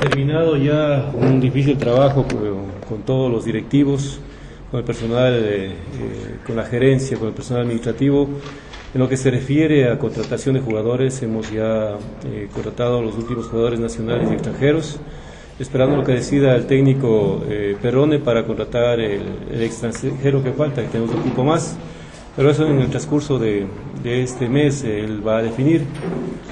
terminado ya un difícil trabajo con, todos los directivos, con el personal, eh, con la gerencia, con el personal administrativo. En lo que se refiere a contratación de jugadores, hemos ya eh, contratado a los últimos jugadores nacionales y extranjeros, esperando lo que decida el técnico eh, Perrone para contratar el, extranjero que falta, que tenemos un equipo más. Pero eso en el transcurso de, de este mes él va a definir.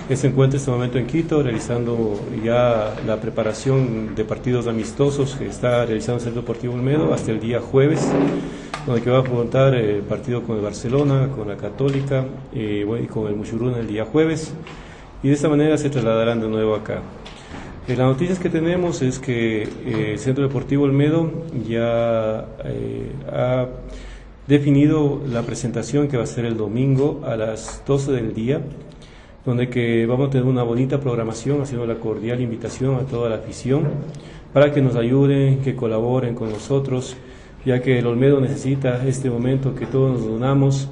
Él se en este momento en Quito realizando ya la preparación de partidos amistosos que está realizando el Centro Deportivo Olmedo hasta el día jueves, donde que va a afrontar el partido con el Barcelona, con la Católica eh, y con el Muchuruna el día jueves. Y de esta manera se trasladarán de nuevo acá. Eh, las noticias que tenemos es que eh, el Centro Deportivo Olmedo ya ha definido la presentación que va a ser el domingo a las 12 del día, donde que vamos a tener una bonita programación, haciendo la cordial invitación a toda la afición para que nos ayuden, que colaboren con nosotros, ya que el Olmedo necesita este momento que todos nos unamos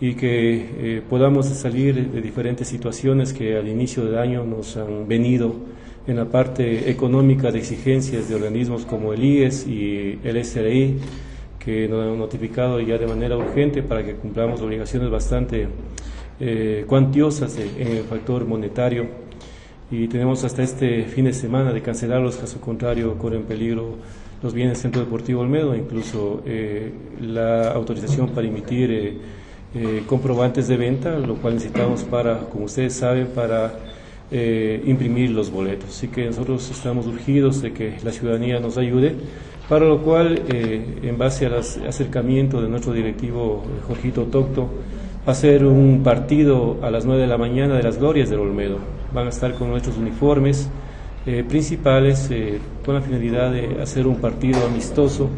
y que eh, podamos salir de diferentes situaciones que al inicio del año nos han venido en la parte económica de exigencias de organismos como el IES y el SRI que nos han notificado ya de manera urgente para que cumplamos obligaciones bastante eh, cuantiosas en el factor monetario y tenemos hasta este fin de semana de cancelarlos, caso contrario corren peligro los bienes del Centro Deportivo Olmedo, incluso eh, la autorización para emitir eh, comprobantes de venta, lo cual necesitamos para, como ustedes saben, para imprimir los boletos. Así que nosotros estamos urgidos de que la ciudadanía nos ayude para lo cual, eh, en base al acercamiento de nuestro directivo eh, Jorgito Tocto, va a ser un partido a las 9 de la mañana de las glorias del Olmedo. Van a estar con nuestros uniformes eh, principales con la finalidad de hacer un partido amistoso,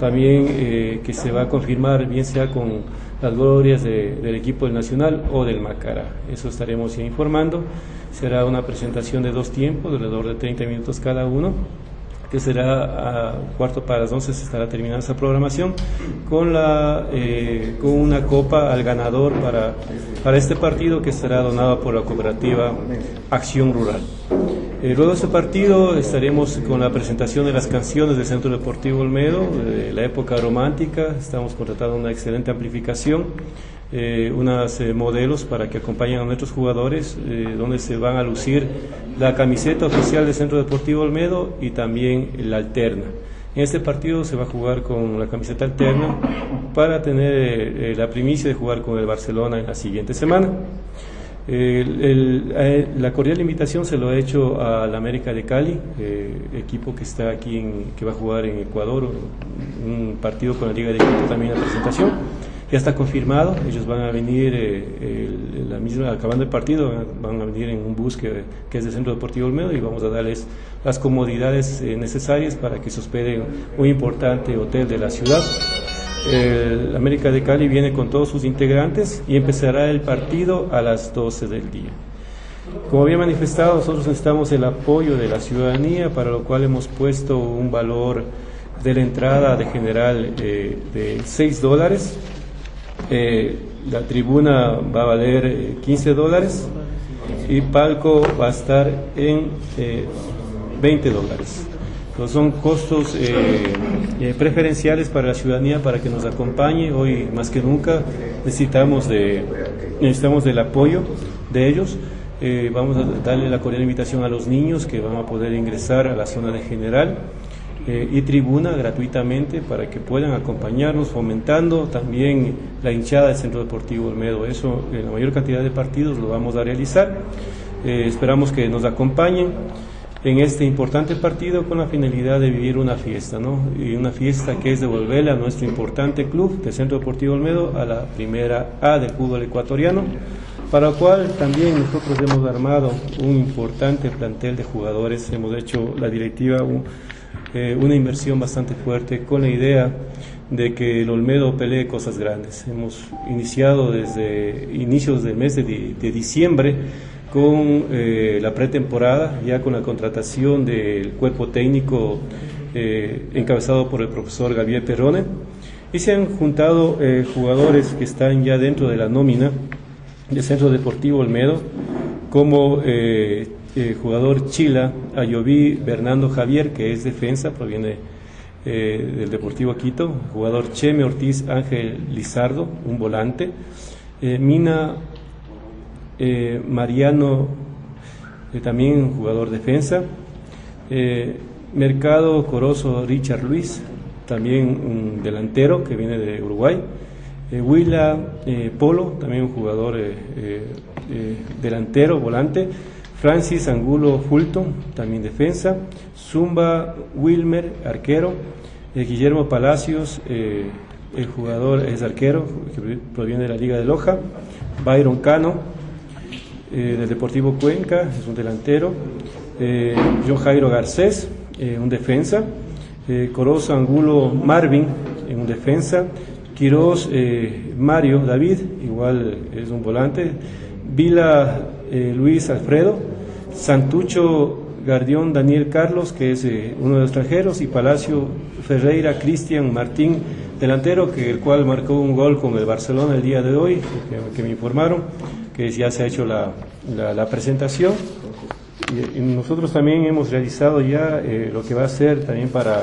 también que se va a confirmar bien sea con las glorias del equipo del Nacional o del Macará. Eso estaremos informando. Será una presentación de dos tiempos, alrededor de 30 minutos cada uno que será a cuarto para las 11 se estará terminando esa programación con la eh, con una copa al ganador para, para este partido que será donado por la cooperativa Acción Rural. Eh, luego de este partido estaremos con la presentación de las canciones del Centro Deportivo Olmedo, de la época romántica, estamos contratando una excelente amplificación eh, unos eh, modelos para que acompañen a nuestros jugadores, eh, donde se van a lucir la camiseta oficial del Centro Deportivo Olmedo y también la alterna. En este partido se va a jugar con la camiseta alterna para tener la primicia de jugar con el Barcelona en la siguiente semana. la cordial invitación se lo he hecho a la América de Cali, equipo que está aquí, en, que va a jugar en Ecuador, un partido con la Liga de Quito también la presentación ya está confirmado, ellos van a venir, eh, la misma, acabando el partido, van a venir en un bus que, es del Centro Deportivo Olmedo y vamos a darles las comodidades eh, necesarias para que se hospeden un importante hotel de la ciudad. América de Cali viene con todos sus integrantes y empezará el partido a las 12 del día. Como había manifestado, nosotros necesitamos el apoyo de la ciudadanía, para lo cual hemos puesto un valor de la entrada de general eh, de 6 dólares eh, la tribuna va a valer 15 eh, dólares y palco va a estar en 20 eh, dólares. son costos preferenciales para la ciudadanía para que nos acompañe. Hoy más que nunca necesitamos, de, necesitamos del apoyo de ellos. vamos a darle la cordial invitación a los niños que van a poder ingresar a la zona de general. Eh, y tribuna gratuitamente para que puedan acompañarnos, fomentando también la hinchada del Centro Deportivo Olmedo. Eso en la mayor cantidad de partidos lo vamos a realizar. Eh, esperamos que nos acompañen en este importante partido con la finalidad de vivir una fiesta, ¿no? Y una fiesta que es devolverle a nuestro importante club del Centro Deportivo Olmedo a la primera A del fútbol ecuatoriano, para lo cual también nosotros hemos armado un importante plantel de jugadores, hemos hecho la directiva eh, una inversión bastante fuerte con la idea de que el Olmedo pelee cosas grandes. Hemos iniciado desde inicios del mes de, diciembre con eh, la pretemporada, ya con la contratación del cuerpo técnico eh, encabezado por el profesor Gabriel Perrone, y se han juntado jugadores que están ya dentro de la nómina del Centro Deportivo Olmedo, como jugador Chila, Ayoví Bernardo Javier, que es defensa, proviene del Deportivo Quito. Jugador Cheme Ortiz Ángel Lizardo, un volante. Mina Mariano, también jugador defensa. Mercado Corozo Richard Luis, también un delantero que viene de Uruguay. Eh, eh, Polo, también un jugador eh, delantero, volante. Francis Angulo Fulton, también defensa. Zumba Wilmer, arquero. Guillermo Palacios, el jugador es arquero, que proviene de la Liga de Loja. Byron Cano, del Deportivo Cuenca, es un delantero. John Jairo Garcés, eh, un defensa, eh, Corozo Angulo Marvin, en un defensa, Quiroz eh, Mario David, igual es un volante, Vila Luis Alfredo, Santucho Gardión Daniel Carlos, que es uno de los extranjeros, y Palacio Ferreira Cristian Martín, delantero, que el cual marcó un gol con el Barcelona el día de hoy, que, me informaron, que ya se ha hecho la, la presentación y, nosotros también hemos realizado ya eh, lo que va a ser también para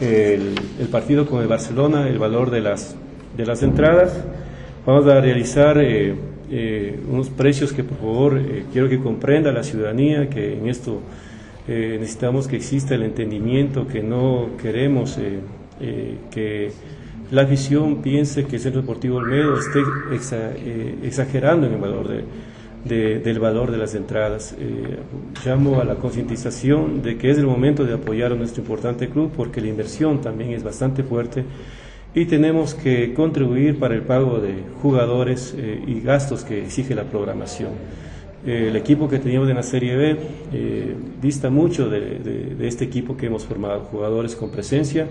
el, partido con el Barcelona, el valor de las, de las entradas. Vamos a realizar eh, eh, unos precios que por favor quiero que comprenda la ciudadanía que en esto necesitamos que exista el entendimiento, que no queremos que la afición piense que el Centro Deportivo Olmedo esté exagerando en el valor de del valor de las entradas. Eh, llamo a la concientización de que es el momento de apoyar a nuestro importante club porque la inversión también es bastante fuerte y tenemos que contribuir para el pago de jugadores eh, y gastos que exige la programación. Eh, el equipo que teníamos en la Serie B dista mucho de, este equipo que hemos formado, jugadores con presencia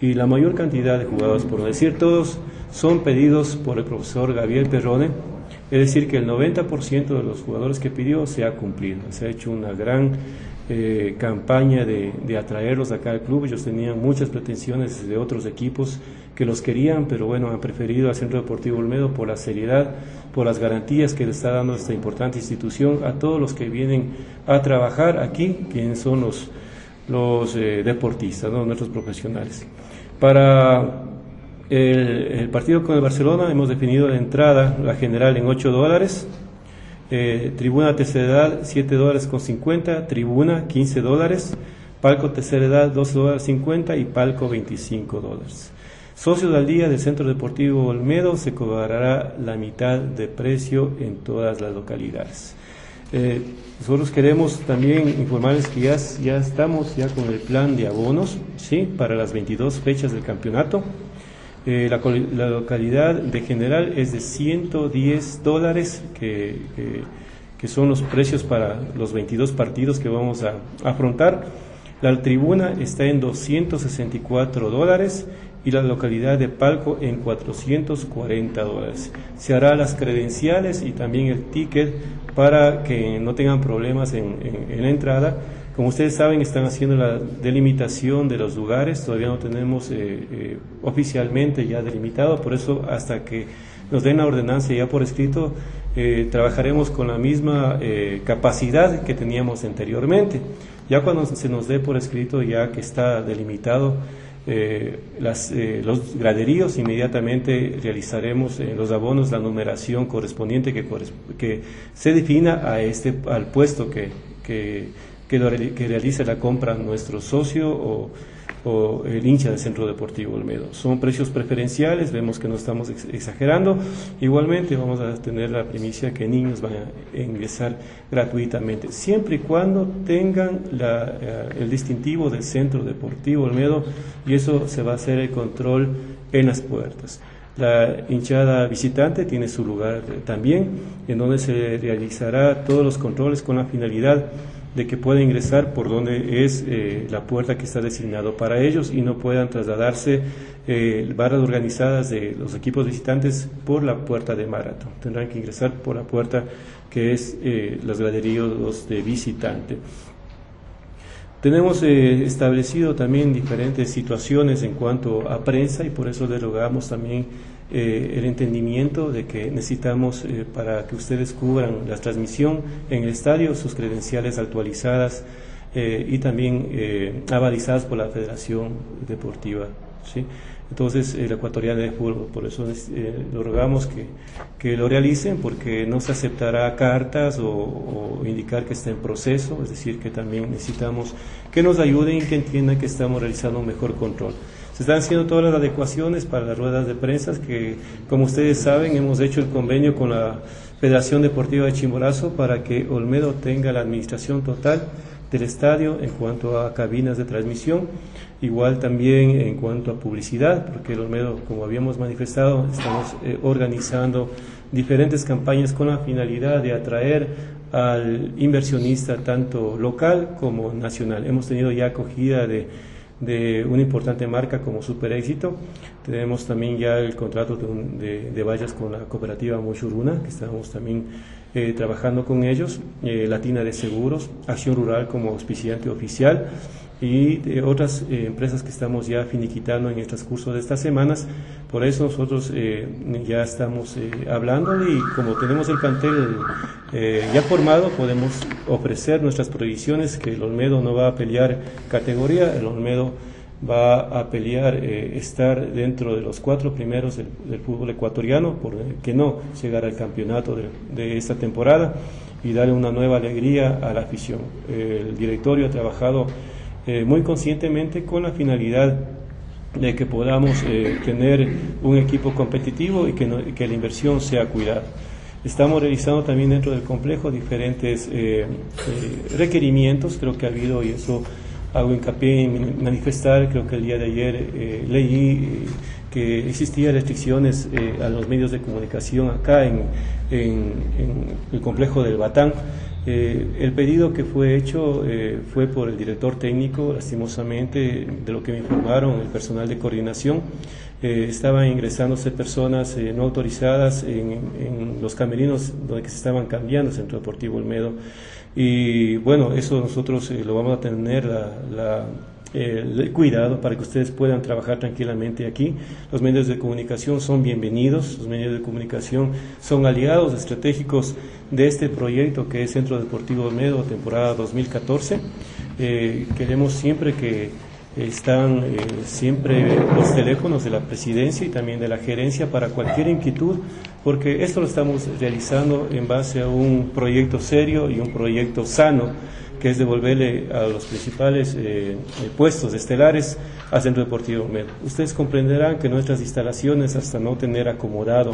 y la mayor cantidad de jugadores, por decir todos, son pedidos por el profesor Gabriel Perrone, es decir, que el 90% de los jugadores que pidió se ha cumplido. Se ha hecho una gran eh, campaña de, atraerlos acá al club. Ellos tenían muchas pretensiones de otros equipos que los querían, pero bueno, han preferido al Centro Deportivo Olmedo por la seriedad, por las garantías que le está dando esta importante institución a todos los que vienen a trabajar aquí, quienes son los, los eh, deportistas, nuestros profesionales. Para el, partido con el Barcelona hemos definido la entrada, la general, en 8 dólares. Eh, tribuna tercera edad, 7 dólares con 50. Tribuna, 15 dólares. Palco tercera edad, 12 dólares 50 y palco 25 dólares. Socios al día del Centro Deportivo Olmedo se cobrará la mitad de precio en todas las localidades. Eh, nosotros queremos también informarles que ya, ya estamos ya con el plan de abonos ¿sí? para las 22 fechas del campeonato. Eh, la, localidad de general es de 110 dólares, que, que, son los precios para los 22 partidos que vamos a, afrontar. La tribuna está en 264 dólares y la localidad de Palco en 440 dólares. Se hará las credenciales y también el ticket para que no tengan problemas en, en la entrada como ustedes saben, están haciendo la delimitación de los lugares, todavía no tenemos eh, eh, oficialmente ya delimitado, por eso hasta que nos den la ordenanza ya por escrito, eh, trabajaremos con la misma capacidad que teníamos anteriormente. Ya cuando se nos dé por escrito, ya que está delimitado las, los graderíos, inmediatamente realizaremos en los abonos la numeración correspondiente que, que se defina a este, al puesto que, que que, realice la compra nuestro socio o, el hincha del Centro Deportivo Olmedo. Son precios preferenciales, vemos que no estamos exagerando. Igualmente vamos a tener la primicia que niños van a ingresar gratuitamente, siempre y cuando tengan eh, el distintivo del Centro Deportivo Olmedo y eso se va a hacer el control en las puertas. La hinchada visitante tiene su lugar también, en donde se realizará todos los controles con la finalidad de que pueda ingresar por donde es eh, la puerta que está designado para ellos y no puedan trasladarse eh, barras organizadas de los equipos visitantes por la puerta de maratón. Tendrán que ingresar por la puerta que es eh, los graderíos de visitante. Tenemos eh, establecido también diferentes situaciones en cuanto a prensa y por eso derogamos también eh, el entendimiento de que necesitamos eh, para que ustedes cubran la transmisión en el estadio sus credenciales actualizadas y también avalizadas por la Federación Deportiva. ¿sí? Entonces, el ecuatoriano de fútbol, por eso lo rogamos que, que, lo realicen, porque no se aceptará cartas o, o, indicar que está en proceso, es decir, que también necesitamos que nos ayuden y que entiendan que estamos realizando un mejor control. Están haciendo todas las adecuaciones para las ruedas de prensa, que como ustedes saben hemos hecho el convenio con la Federación Deportiva de Chimborazo para que Olmedo tenga la administración total del estadio en cuanto a cabinas de transmisión, igual también en cuanto a publicidad, porque el Olmedo, como habíamos manifestado, estamos eh, organizando diferentes campañas con la finalidad de atraer al inversionista tanto local como nacional. Hemos tenido ya acogida de de una importante marca como Super Éxito. Tenemos también ya el contrato de, de, vallas con la cooperativa Mochuruna, que estamos también eh, trabajando con ellos, eh, Latina de Seguros, Acción Rural como auspiciante oficial y de otras eh, empresas que estamos ya finiquitando en el transcurso de estas semanas. Por eso nosotros eh, ya estamos eh, hablando y como tenemos el plantel ya formado, podemos ofrecer nuestras prohibiciones que el Olmedo no va a pelear categoría, el Olmedo va a pelear estar dentro de los cuatro primeros del, fútbol ecuatoriano, por que no llegar al campeonato de, esta temporada y darle una nueva alegría a la afición. El directorio ha trabajado eh, muy conscientemente con la finalidad de que podamos eh, tener un equipo competitivo y que, que, la inversión sea cuidada. Estamos realizando también dentro del complejo diferentes eh, requerimientos, creo que ha habido, y eso hago hincapié en manifestar, creo que el día de ayer leí que existían restricciones a los medios de comunicación acá en, el complejo del Batán. Eh, el pedido que fue hecho eh, fue por el director técnico, lastimosamente, de lo que me informaron, el personal de coordinación. Eh, estaban ingresándose personas no autorizadas en, los camerinos donde se estaban cambiando el Centro Deportivo Olmedo. Y bueno, eso nosotros lo vamos a tener la cuidado para que ustedes puedan trabajar tranquilamente aquí. Los medios de comunicación son bienvenidos, los medios de comunicación son aliados estratégicos de este proyecto que es Centro Deportivo Olmedo, temporada 2014. Eh, queremos siempre que están eh, siempre los teléfonos de la presidencia y también de la gerencia para cualquier inquietud, porque esto lo estamos realizando en base a un proyecto serio y un proyecto sano que es devolverle a los principales eh, eh, puestos estelares al Centro Deportivo Med. Ustedes comprenderán que nuestras instalaciones, hasta no tener acomodado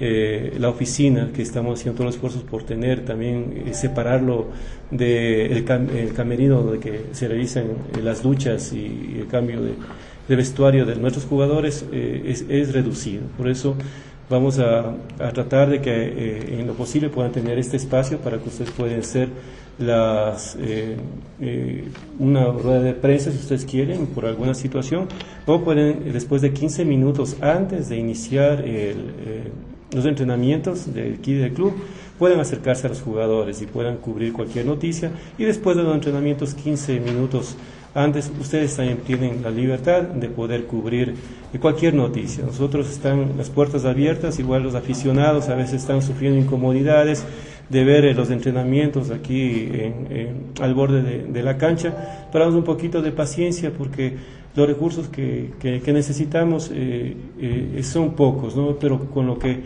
eh, la oficina, que estamos haciendo todos los esfuerzos por tener, también separarlo del de el camerino donde que se realizan las duchas y, el cambio de, vestuario de nuestros jugadores, es, es reducido. Por eso vamos a, tratar de que en lo posible puedan tener este espacio para que ustedes puedan ser las, eh, eh, una rueda de prensa si ustedes quieren por alguna situación o pueden después de 15 minutos antes de iniciar eh, los entrenamientos del kit del club pueden acercarse a los jugadores y puedan cubrir cualquier noticia y después de los entrenamientos 15 minutos antes ustedes también tienen la libertad de poder cubrir cualquier noticia. Nosotros están las puertas abiertas, igual los aficionados a veces están sufriendo incomodidades de ver eh, los entrenamientos aquí al borde de, la cancha, pero un poquito de paciencia porque los recursos que, necesitamos eh, eh, son pocos, ¿no? pero con lo que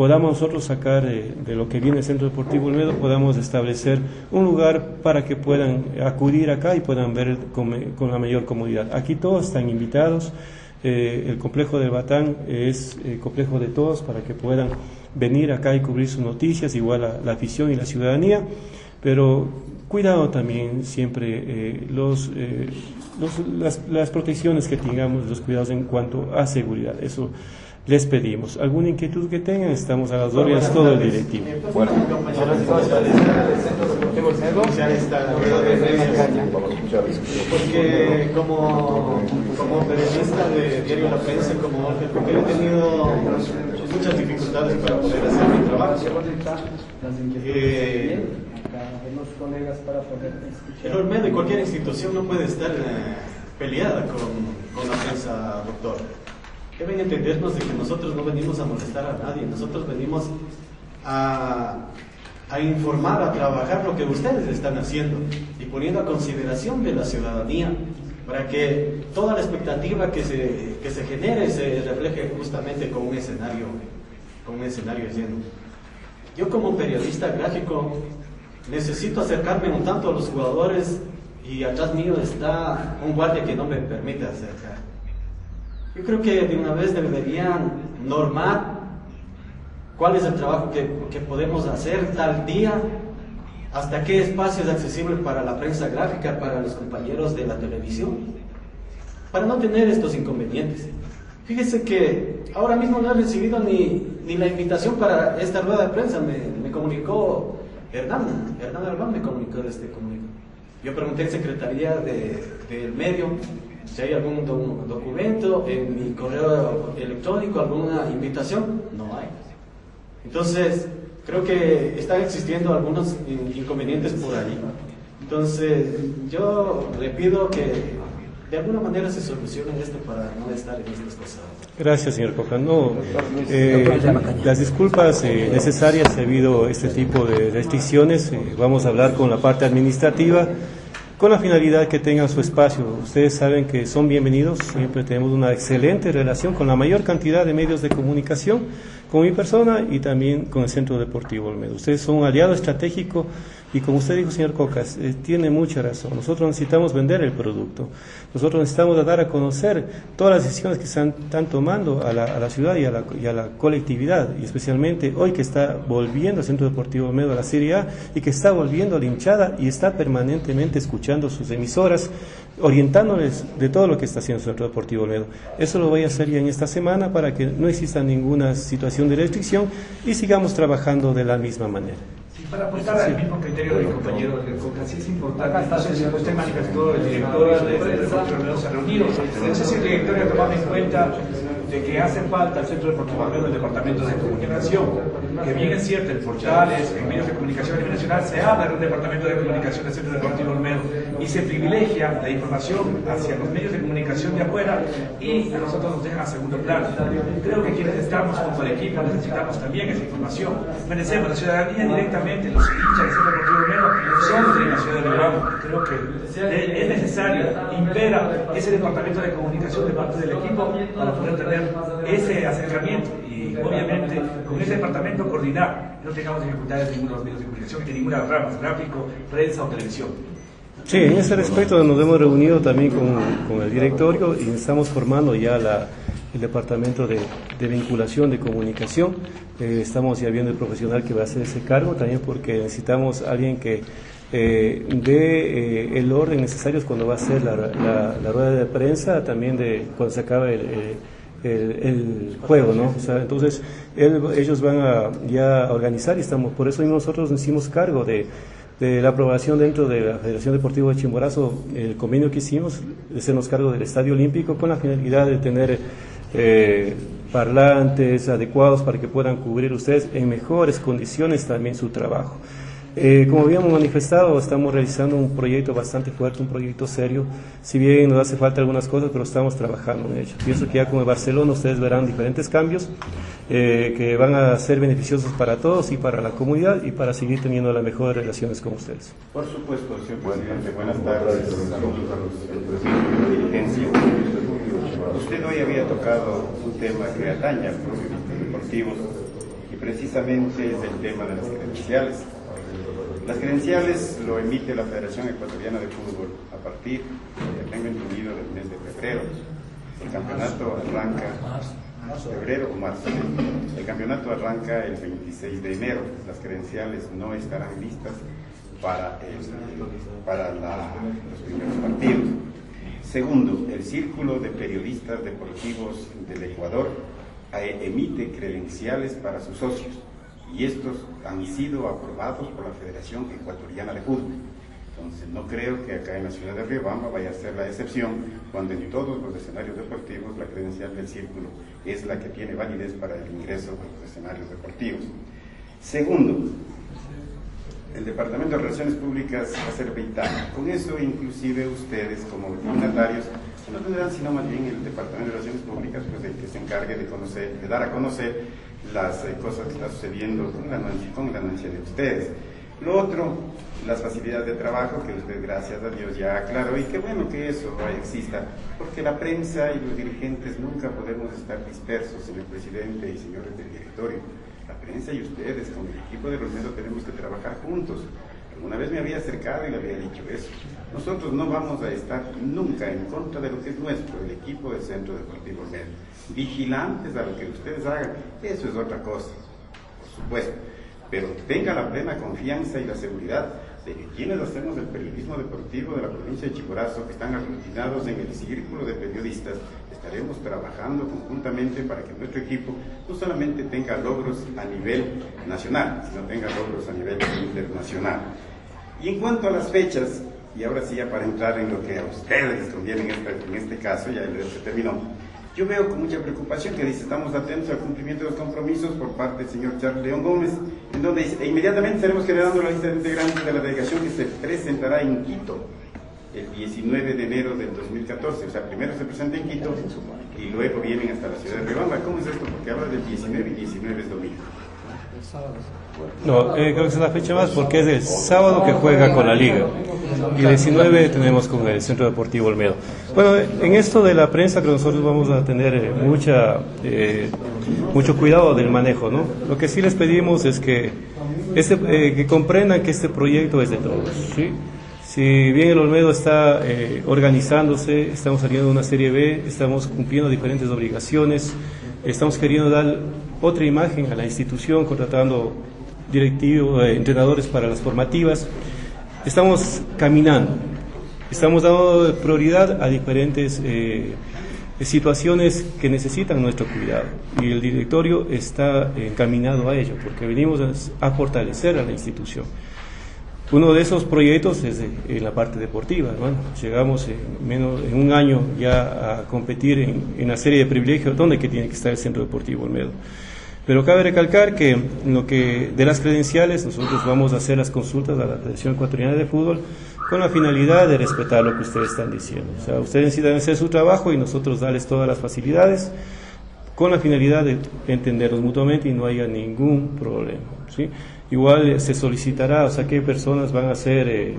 podamos nosotros sacar de lo que viene el Centro Deportivo Olmedo, podamos establecer un lugar para que puedan acudir acá y puedan ver con, la mayor comodidad. Aquí todos están invitados. el complejo de Batán es el complejo de todos para que puedan venir acá y cubrir sus noticias, igual a la afición y la ciudadanía, pero cuidado también siempre eh, los, eh, las, las, protecciones que tengamos, los cuidados en cuanto a seguridad. Eso les pedimos. ¿Alguna inquietud que tengan? Estamos a las órdenes todo el directivo. Porque como, como periodista de Diario La Prensa, como he tenido muchas dificultades para poder hacer mi trabajo. Eh, el Olmedo y cualquier institución no puede estar eh, peleada con, con la prensa, doctor. Deben entendernos de que nosotros no venimos a molestar a nadie, nosotros venimos a, a informar, a trabajar lo que ustedes están haciendo. Y poniendo a consideración de la ciudadanía para que toda la expectativa que se, que se genere se refleje justamente con un escenario, con un escenario lleno. Yo como periodista gráfico necesito acercarme un tanto a los jugadores y atrás mío está un guardia que no me permite acercar. Yo creo que de una vez deberían normar cuál es el trabajo que, que podemos hacer tal día hasta qué espacio es accesible para la prensa gráfica, para los compañeros de la televisión, para no tener estos inconvenientes. Fíjese que ahora mismo no he recibido ni, ni la invitación para esta rueda de prensa, me, me comunicó Hernán, Hernán Albán me comunicó de este comunicado. Yo pregunté en Secretaría del de, Medio si hay algún documento, en mi correo electrónico, alguna invitación, no hay. Entonces, creo que están existiendo algunos inconvenientes por ahí. Entonces, yo le pido que de alguna manera se solucione esto para no estar en estas cosas. Gracias, señor Coca. No, eh, las disculpas eh, necesarias debido a este tipo de restricciones. Eh, vamos a hablar con la parte administrativa con la finalidad que tengan su espacio. Ustedes saben que son bienvenidos, siempre tenemos una excelente relación con la mayor cantidad de medios de comunicación con mi persona y también con el Centro Deportivo Olmedo. Ustedes son un aliado estratégico y como usted dijo, señor Cocas, eh, tiene mucha razón. Nosotros necesitamos vender el producto. Nosotros necesitamos dar a conocer todas las decisiones que están tomando a la, ciudad y a la, y a la, colectividad, y especialmente hoy que está volviendo el Centro Deportivo Olmedo a la Serie A y que está volviendo a la hinchada y está permanentemente escuchando sus emisoras, orientándoles de todo lo que está haciendo el Centro Deportivo Olmedo. Eso lo voy a hacer ya en esta semana para que no exista ninguna situación de restricción y sigamos trabajando de la misma manera. Para apuntar al mismo criterio del compañero del COCA, sí es importante, no sé si usted manifestó, el director de Deportivo se ha reunido, no sé si el director ha tomado en cuenta de que hace falta el Centro Deportivo Olmedo del Departamento de Comunicación, que bien es cierto, en portales, en medios de comunicación a nivel nacional, se habla de un Departamento de Comunicación del Centro Deportivo Olmedo y se privilegia la información hacia los medios de comunicación de afuera y a nosotros nos dejan a segundo plano. Creo que quienes estamos junto al equipo necesitamos también esa información. Merecemos la ciudadanía directamente, los hinchas del Centro Deportivo Olmedo son de la ciudad de Bilbao. Creo que es necesario, impera ese Departamento de Comunicación de parte del equipo para poder tener ese acercamiento obviamente con ese departamento coordinar, no tengamos dificultades en ninguno de los medios de comunicación, en ninguna rama, gráfico, prensa o televisión. Sí, en ese respecto nos hemos reunido también con, con el directorio y estamos formando ya la, el departamento de, de, vinculación de comunicación. Eh, estamos ya viendo el profesional que va a hacer ese cargo, también porque necesitamos alguien que eh, dé eh, el orden necesario cuando va a la, la, la, rueda de prensa, también de cuando se acabe el, el, juego, ¿no? O sea, entonces él, ellos van a ya organizar y estamos, por eso nosotros nos hicimos cargo de, de, la aprobación dentro de la Federación Deportiva de Chimborazo, el convenio que hicimos, hacernos cargo del Estadio Olímpico con la finalidad de tener eh, parlantes adecuados para que puedan cubrir ustedes en mejores condiciones también su trabajo. Eh, como habíamos manifestado, estamos realizando un proyecto bastante fuerte, un proyecto serio. Si bien nos hace falta algunas cosas, pero estamos trabajando en ello. Pienso que ya con el Barcelona ustedes verán diferentes cambios eh, que van a ser beneficiosos para todos y para la comunidad y para seguir teniendo las mejores relaciones con ustedes. Por supuesto, señor presidente. Buenas tardes. Saludos a los Usted hoy había tocado un tema que atañe a los deportivos y precisamente es el tema de las credenciales. Las credenciales lo emite la Federación Ecuatoriana de Fútbol a partir, tengo entendido, del mes de febrero. El campeonato arranca febrero o marzo. El campeonato arranca el 26 de enero. Las credenciales no estarán listas para, para los primeros partidos. Segundo, el Círculo de Periodistas Deportivos del Ecuador eh, emite credenciales para sus socios y estos han sido aprobados por la Federación Ecuatoriana de Fútbol. Entonces, no creo que acá en la ciudad de Riobamba vaya a ser la excepción cuando en todos los escenarios deportivos la credencial del círculo es la que tiene validez para el ingreso a los escenarios deportivos. Segundo, el Departamento de Relaciones Públicas va a ser vital. Con eso, inclusive ustedes como dignatarios, no tendrán sino más bien el Departamento de Relaciones Públicas, pues el que se encargue de conocer, de dar a conocer las eh, cosas que están sucediendo con la, con la anuncia de ustedes. Lo otro, las facilidades de trabajo que usted, gracias a Dios, ya aclaró y qué bueno que eso exista, porque la prensa y los dirigentes nunca podemos estar dispersos, señor presidente y señores del directorio. La prensa y ustedes, con el equipo de Romero, tenemos que trabajar juntos. Una vez me había acercado y le había dicho eso. Nosotros no vamos a estar nunca en contra de lo que es nuestro, el equipo del Centro Deportivo Romero. Vigilantes a lo que ustedes hagan, eso es otra cosa, por supuesto. Pero tenga la plena confianza y la seguridad de que quienes hacemos el periodismo deportivo de la provincia de Chimborazo, que están aglutinados en el círculo de periodistas, estaremos trabajando conjuntamente para que nuestro equipo no solamente tenga logros a nivel nacional, sino tenga logros a nivel internacional. Y en cuanto a las fechas, y ahora sí ya para entrar en lo que a ustedes les conviene en este, caso, ya se terminó, yo veo con mucha preocupación que dice, estamos atentos al cumplimiento de los compromisos por parte del señor Charles León Gómez, en donde dice, e inmediatamente estaremos generando la lista de integrantes de la delegación que se presentará en Quito el 19 de enero del 2014. O sea, primero se presenta en Quito y luego vienen hasta la ciudad de Riobamba. ¿Cómo es esto? Porque habla del 19 y 19 es domingo. No, eh, creo que es la fecha más porque es el sábado que juega con la liga y el 19 tenemos con el Centro Deportivo Olmedo. Bueno, en esto de la prensa que nosotros vamos a tener eh, mucha, eh, mucho cuidado del manejo, ¿no? Lo que sí les pedimos es que, este, que comprendan que este proyecto es de todos, ¿sí? Si bien el Olmedo está organizándose, estamos saliendo de una serie B, estamos cumpliendo diferentes obligaciones, estamos queriendo dar otra imagen a la institución, contratando directivos, eh, entrenadores para las formativas. Estamos caminando, estamos dando prioridad a diferentes eh, situaciones que necesitan nuestro cuidado y el directorio está encaminado a ello porque venimos a fortalecer a la institución. Uno de esos proyectos es en la parte deportiva. Bueno, llegamos en, menos, en un año ya a competir en, en una serie de privilegios donde que tiene que estar el Centro Deportivo Olmedo. Pero cabe recalcar que, lo que de las credenciales nosotros vamos a hacer las consultas a la Federación Ecuatoriana de Fútbol con la finalidad de respetar lo que ustedes están diciendo. O sea, ustedes necesitan hacer su trabajo y nosotros darles todas las facilidades con la finalidad de entendernos mutuamente y no haya ningún problema. ¿sí? Igual eh, se solicitará, o sea, qué personas van a ser eh,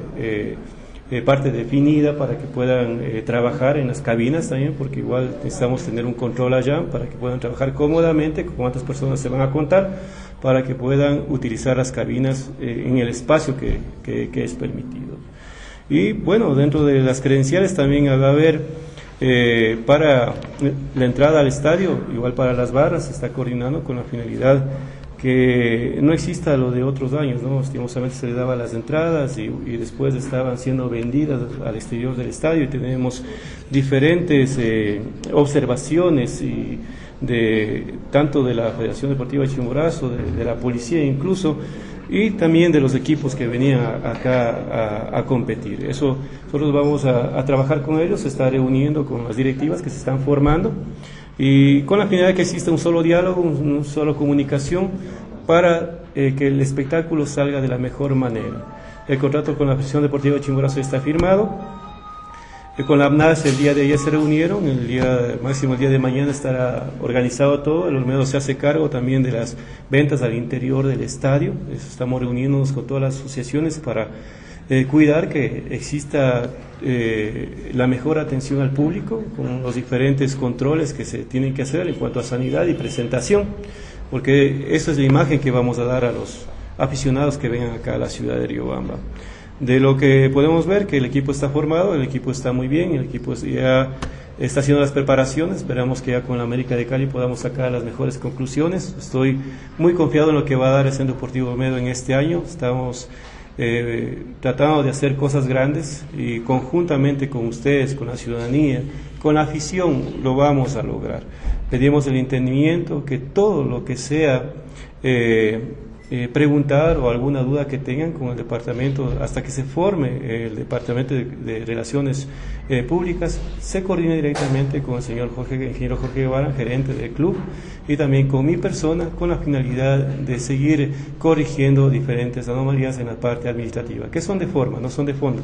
eh, parte definida para que puedan trabajar en las cabinas también, porque igual necesitamos tener un control allá para que puedan trabajar cómodamente, cuántas personas se van a contar, para que puedan utilizar las cabinas en el espacio que, que, es permitido. Y bueno, dentro de las credenciales también va a haber para la entrada al estadio, igual para las barras, se está coordinando con la finalidad que no exista lo de otros años, ¿no? Lastimosamente se le daba las entradas y, después estaban siendo vendidas al exterior del estadio y tenemos diferentes eh, observaciones y de tanto de la Federación Deportiva de Chimborazo, de, la policía incluso, y también de los equipos que venían acá a, competir. Eso nosotros vamos a, a trabajar con ellos, se está reuniendo con las directivas que se están formando y con la finalidad de que exista un solo diálogo, una solo comunicación para eh, que el espectáculo salga de la mejor manera. El contrato con la Federación Deportiva de Chimborazo está firmado. Eh, con la AMNAS el día de ayer se reunieron, el día máximo el día de mañana estará organizado todo, el Olmedo se hace cargo también de las ventas al interior del estadio, estamos reuniéndonos con todas las asociaciones para eh, cuidar que exista eh, la mejor atención al público con los diferentes controles que se tienen que hacer en cuanto a sanidad y presentación, porque esa es la imagen que vamos a dar a los aficionados que vengan acá a la ciudad de Riobamba. De lo que podemos ver que el equipo está formado, el equipo está muy bien, el equipo ya está haciendo las preparaciones, esperamos que ya con la América de Cali podamos sacar las mejores conclusiones. Estoy muy confiado en lo que va a dar el Centro Deportivo Medo en este año. Estamos eh, tratando de hacer cosas grandes y conjuntamente con ustedes, con la ciudadanía, con la afición, lo vamos a lograr. Pedimos el entendimiento que todo lo que sea eh, eh, preguntar o alguna duda que tengan con el departamento hasta que se forme el departamento de, relaciones eh, públicas se coordine directamente con el señor ingeniero Jorge Guevara, gerente del club y también con mi persona con la finalidad de seguir corrigiendo diferentes anomalías en la parte administrativa que son de forma no son de fondo.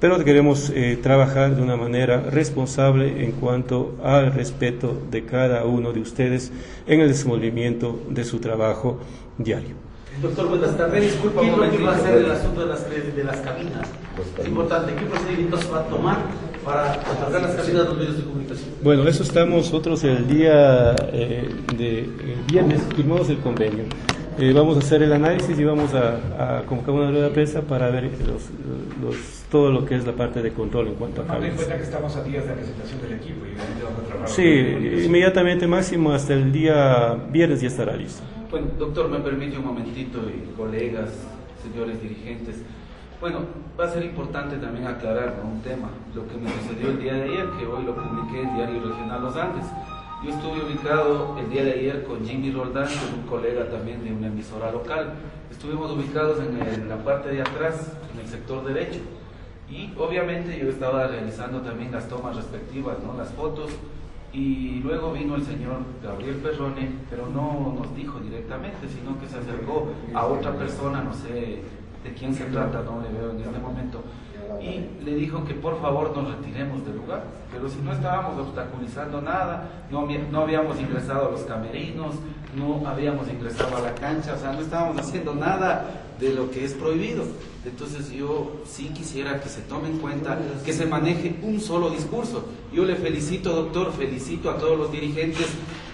Pero queremos eh, trabajar de una manera responsable en cuanto al respeto de cada uno de ustedes en el desenvolvimiento de su trabajo diario. Doctor, buenas tardes. Disculpa, ¿qué es lo que va a hacer el asunto de las, de las cabinas? Es importante, ¿qué procedimientos va a tomar para otorgar las cabinas de los medios de comunicación? Bueno, eso estamos nosotros el día eh, de eh, viernes, firmamos el convenio. Eh, vamos a hacer el análisis y vamos a, convocar una rueda de prensa para ver los, los, todo lo que es la parte de control en cuanto a cabinas. en cuenta que estamos a días de la presentación del equipo y vamos a Sí, inmediatamente máximo hasta el día viernes ya estará listo. Bueno, doctor, me permite un momentito y colegas, señores dirigentes. Bueno, va a ser importante también aclarar un tema, lo que me sucedió el día de ayer, que hoy lo publiqué en Diario Regional Los Andes. Yo estuve ubicado el día de ayer con Jimmy Roldán, que es un colega también de una emisora local. Estuvimos ubicados en, la parte de atrás, en el sector derecho. Y obviamente yo estaba realizando también las tomas respectivas, ¿no? las fotos, y luego vino el señor Gabriel Perrone, pero no nos dijo directamente, sino que se acercó a otra persona, no sé de quién se trata, no le veo en este momento, y le dijo que por favor nos retiremos del lugar, pero si no estábamos obstaculizando nada, no, no habíamos ingresado a los camerinos, no habíamos ingresado a la cancha, o sea, no estábamos haciendo nada de lo que es prohibido. Entonces yo sí quisiera que se tome en cuenta, que se maneje un solo discurso. Yo le felicito, doctor, felicito a todos los dirigentes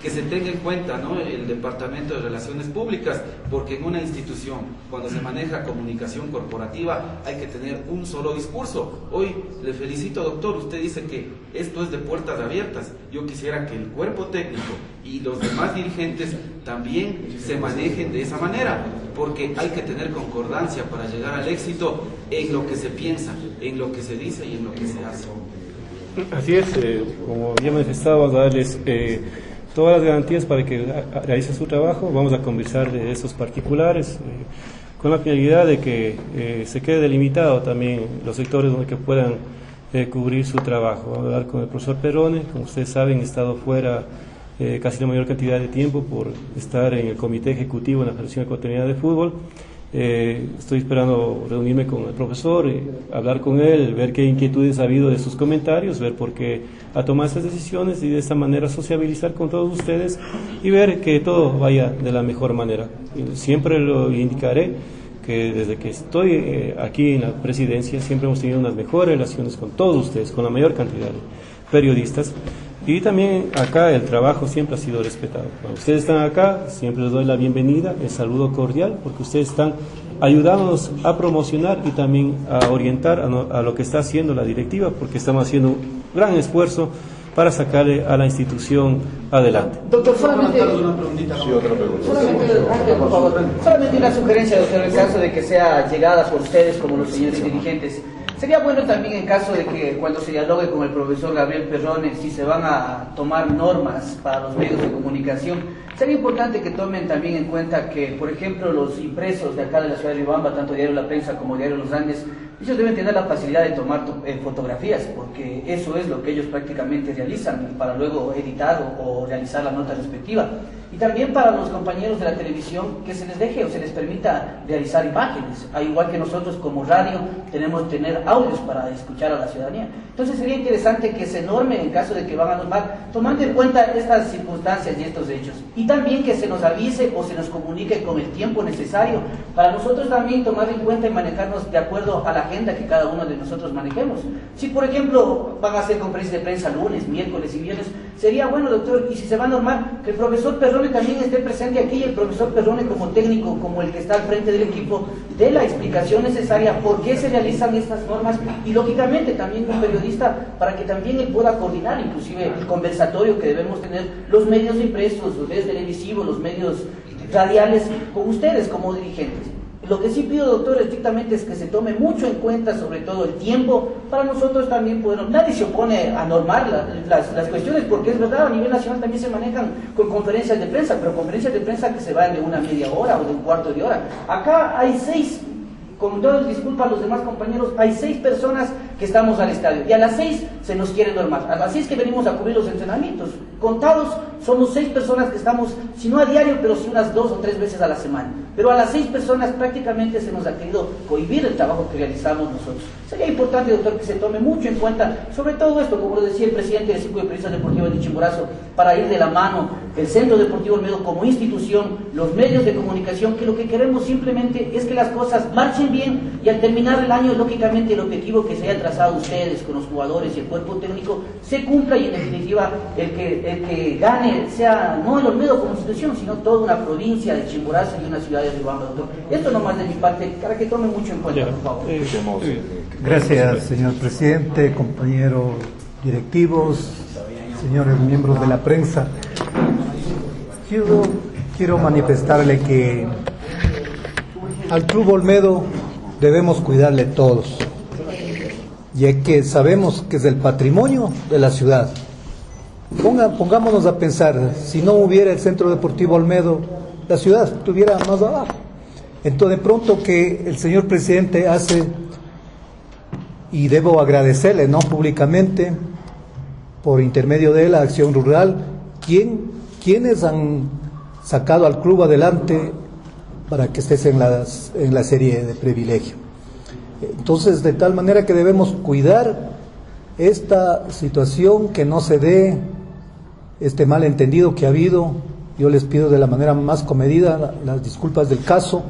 que se tenga en cuenta ¿no? el Departamento de Relaciones Públicas, porque en una institución, cuando se maneja comunicación corporativa, hay que tener un solo discurso. Hoy le felicito, doctor, usted dice que esto es de puertas abiertas. Yo quisiera que el cuerpo técnico y los demás dirigentes también se manejen de esa manera, porque hay que tener concordancia para llegar al éxito en lo que se piensa, en lo que se dice y en lo que se hace. Así es, eh, como ya manifestaba, darles eh, todas las garantías para que realicen su trabajo. Vamos a conversar de esos particulares eh, con la finalidad de que se quede delimitado también los sectores donde que puedan cubrir su trabajo. Vamos a hablar con el profesor Perone, como ustedes saben, he estado fuera casi la mayor cantidad de tiempo por estar en el comité ejecutivo en la Federación Ecuatoriana de Fútbol. Eh, estoy esperando reunirme con el profesor, y hablar con él, ver qué inquietudes ha habido de sus comentarios, ver por qué ha tomado esas decisiones y de esta manera sociabilizar con todos ustedes y ver que todo vaya de la mejor manera. Siempre lo indicaré que desde que estoy eh, aquí en la presidencia siempre hemos tenido unas mejores relaciones con todos ustedes, con la mayor cantidad de periodistas y también acá el trabajo siempre ha sido respetado. Cuando ustedes están acá, siempre les doy la bienvenida, el saludo cordial, porque ustedes están ayudándonos a promocionar y también a orientar a, lo que está haciendo la directiva, porque estamos haciendo un gran esfuerzo para sacarle a la institución adelante. Doctor, solamente, solamente una sugerencia, doctor, en caso de que sea llegada por ustedes como los señores dirigentes. Sería bueno también en caso de que cuando se dialogue con el profesor Gabriel Perrone, si se van a tomar normas para los medios de comunicación, sería importante que tomen también en cuenta que, por ejemplo, los impresos de acá de la ciudad de Ribamba, tanto Diario La Prensa como Diario Los Andes, ellos deben tener la facilidad de tomar eh, fotografías, porque eso es lo que ellos prácticamente realizan para luego editar o realizar la nota respectiva. Y también para los compañeros de la televisión que se les deje o se les permita realizar imágenes, al igual que nosotros como radio tenemos que tener audios para escuchar a la ciudadanía. Entonces sería interesante que se normen en caso de que van a normar, tomando en cuenta estas circunstancias y estos hechos. Y también que se nos avise o se nos comunique con el tiempo necesario para nosotros también tomar en cuenta y manejarnos de acuerdo a la agenda que cada uno de nosotros manejemos. Si por ejemplo van a hacer conferencias de prensa lunes, miércoles y viernes, sería bueno doctor, y si se va a normar, que el profesor También esté presente aquí, el profesor Perrone como técnico, como el que está al frente del equipo, dé la explicación necesaria por qué se realizan estas normas y lógicamente también un periodista para que también él pueda coordinar inclusive el conversatorio que debemos tener los medios impresos, los medios televisivos, los medios radiales con ustedes como dirigentes. Lo que sí pido, doctor, estrictamente es que se tome mucho en cuenta, sobre todo el tiempo, para nosotros también poder. Nadie se opone a normar las, las, cuestiones, porque es verdad, a nivel nacional también se manejan con conferencias de prensa, pero conferencias de prensa que se van de una media hora o de un cuarto de hora. Acá hay seis con todo el disculpa a los demás compañeros, hay seis personas que estamos al estadio y a las seis se nos quiere normal. A las seis que venimos a cubrir los entrenamientos. Contados, somos seis personas que estamos, si no a diario, pero sí unas dos o tres veces a la semana. Pero a las seis personas prácticamente se nos ha querido cohibir el trabajo que realizamos nosotros. Sería importante, doctor, que se tome mucho en cuenta, sobre todo esto, como lo decía el presidente del Círculo de Periodistas Deportivos de Chimborazo, para ir de la mano el Centro Deportivo Olmedo como institución, los medios de comunicación, que lo que queremos simplemente es que las cosas marchen bien y al terminar el año, lógicamente, el objetivo que se haya trazado ustedes con los jugadores y el cuerpo técnico se cumpla y en definitiva el que, el que gane sea no el Olmedo como institución, sino toda una provincia de Chimborazo y una ciudad de Riobamba, doctor. Esto nomás de mi parte, para que tome mucho en cuenta, por favor. Eh, Gracias, señor presidente, compañeros directivos, señores miembros de la prensa. Quiero, quiero manifestarle que al Club Olmedo debemos cuidarle todos, ya que sabemos que es el patrimonio de la ciudad. Ponga, pongámonos a pensar, si no hubiera el Centro Deportivo Olmedo, la ciudad estuviera más abajo. Entonces, de pronto que el señor presidente hace, y debo agradecerle, ¿no? Públicamente, por intermedio de la Acción Rural, quien, quienes han sacado al club adelante para que estés en, las, en la serie de privilegio. Entonces, de tal manera que debemos cuidar esta situación, que no se dé este malentendido que ha habido. Yo les pido de la manera más comedida las disculpas del caso,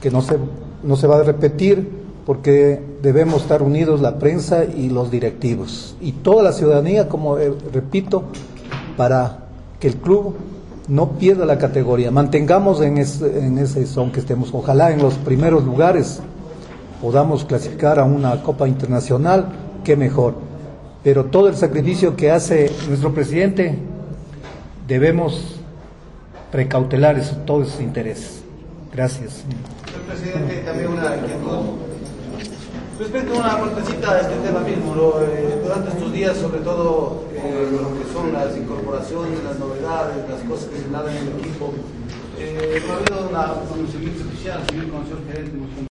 que no se, no se va a repetir, porque debemos estar unidos la prensa y los directivos, y toda la ciudadanía, como eh, repito, para que el club no pierda la categoría, mantengamos en, ese, en ese son que estemos, ojalá en los primeros lugares podamos clasificar a una Copa Internacional, qué mejor. Pero todo el sacrificio que hace nuestro presidente, debemos precautelar todos esos intereses. Gracias. Señor presidente, también una. Respecto a una partecita a este tema mismo. Eh, durante estos días, sobre todo lo que son las incorporaciones, las novedades, las cosas que se dan en el equipo, eh, no ha habido una, un servicio oficial, señor gerente,